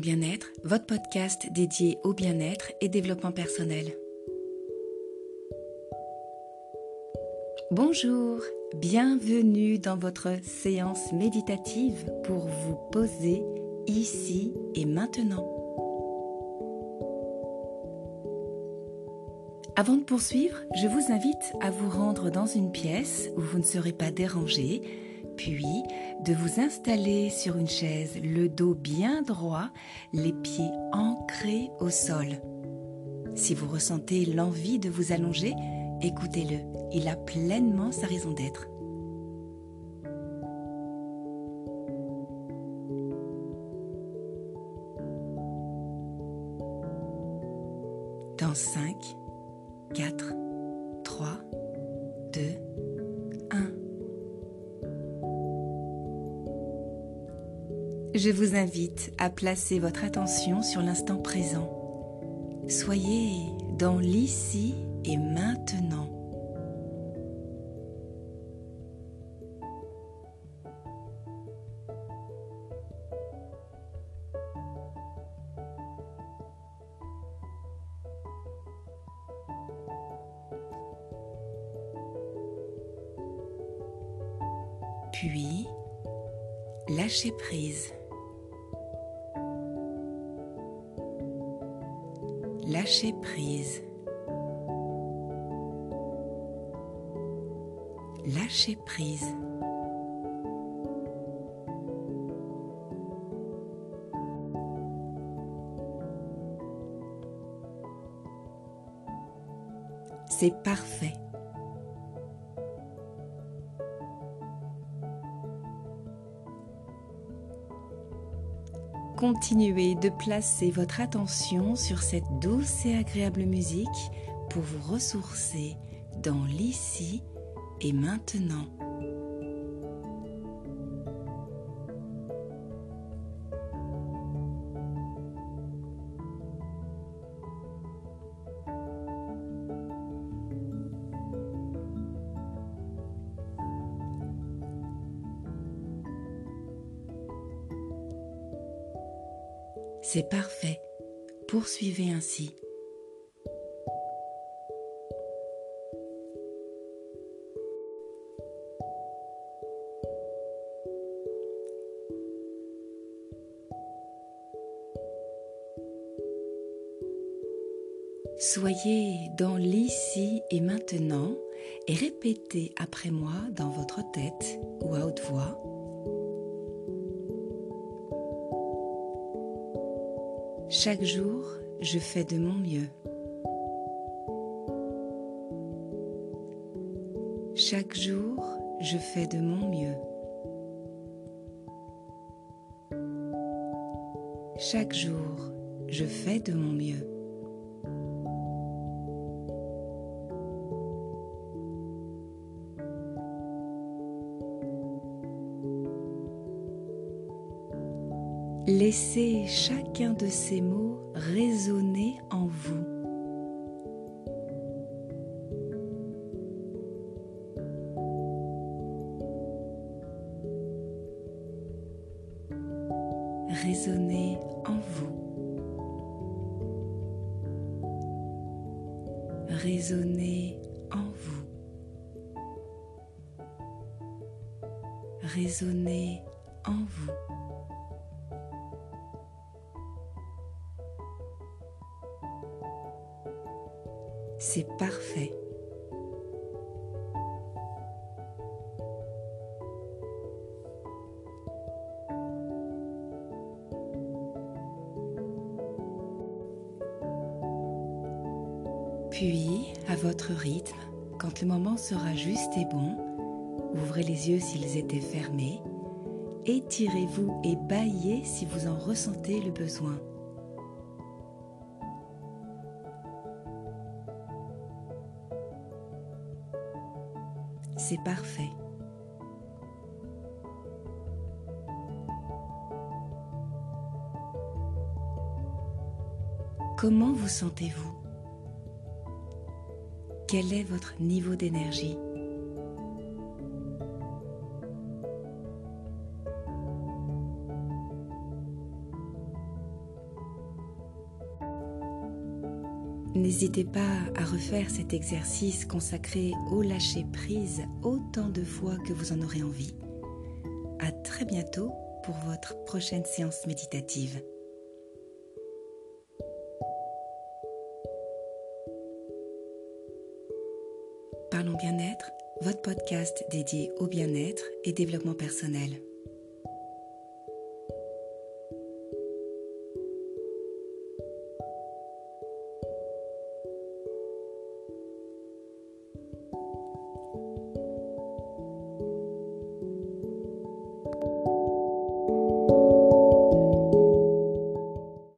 Bien-être, votre podcast dédié au bien-être et développement personnel. Bonjour, bienvenue dans votre séance méditative pour vous poser ici et maintenant. Avant de poursuivre, je vous invite à vous rendre dans une pièce où vous ne serez pas dérangé puis de vous installer sur une chaise, le dos bien droit, les pieds ancrés au sol. Si vous ressentez l'envie de vous allonger, écoutez-le, il a pleinement sa raison d'être. Dans 5, 4, 3, 2, je vous invite à placer votre attention sur l'instant présent. Soyez dans l'ici et maintenant. Puis, lâchez prise. Lâchez prise. Lâchez prise. C'est parfait. Continuez de placer votre attention sur cette douce et agréable musique pour vous ressourcer dans l'ici et maintenant. C'est parfait. Poursuivez ainsi. Soyez dans l'ici et maintenant et répétez après moi dans votre tête ou à haute voix Chaque jour, je fais de mon mieux. Chaque jour, je fais de mon mieux. Chaque jour, je fais de mon mieux. Laissez chacun de ces mots résonner en vous. Résonner en vous. Résonner en vous. Résonner en vous. C'est parfait. Puis, à votre rythme, quand le moment sera juste et bon, ouvrez les yeux s'ils étaient fermés, étirez-vous et baillez si vous en ressentez le besoin. C'est parfait. Comment vous sentez-vous? Quel est votre niveau d'énergie? N'hésitez pas à refaire cet exercice consacré au lâcher prise autant de fois que vous en aurez envie. À très bientôt pour votre prochaine séance méditative. Parlons bien-être, votre podcast dédié au bien-être et développement personnel.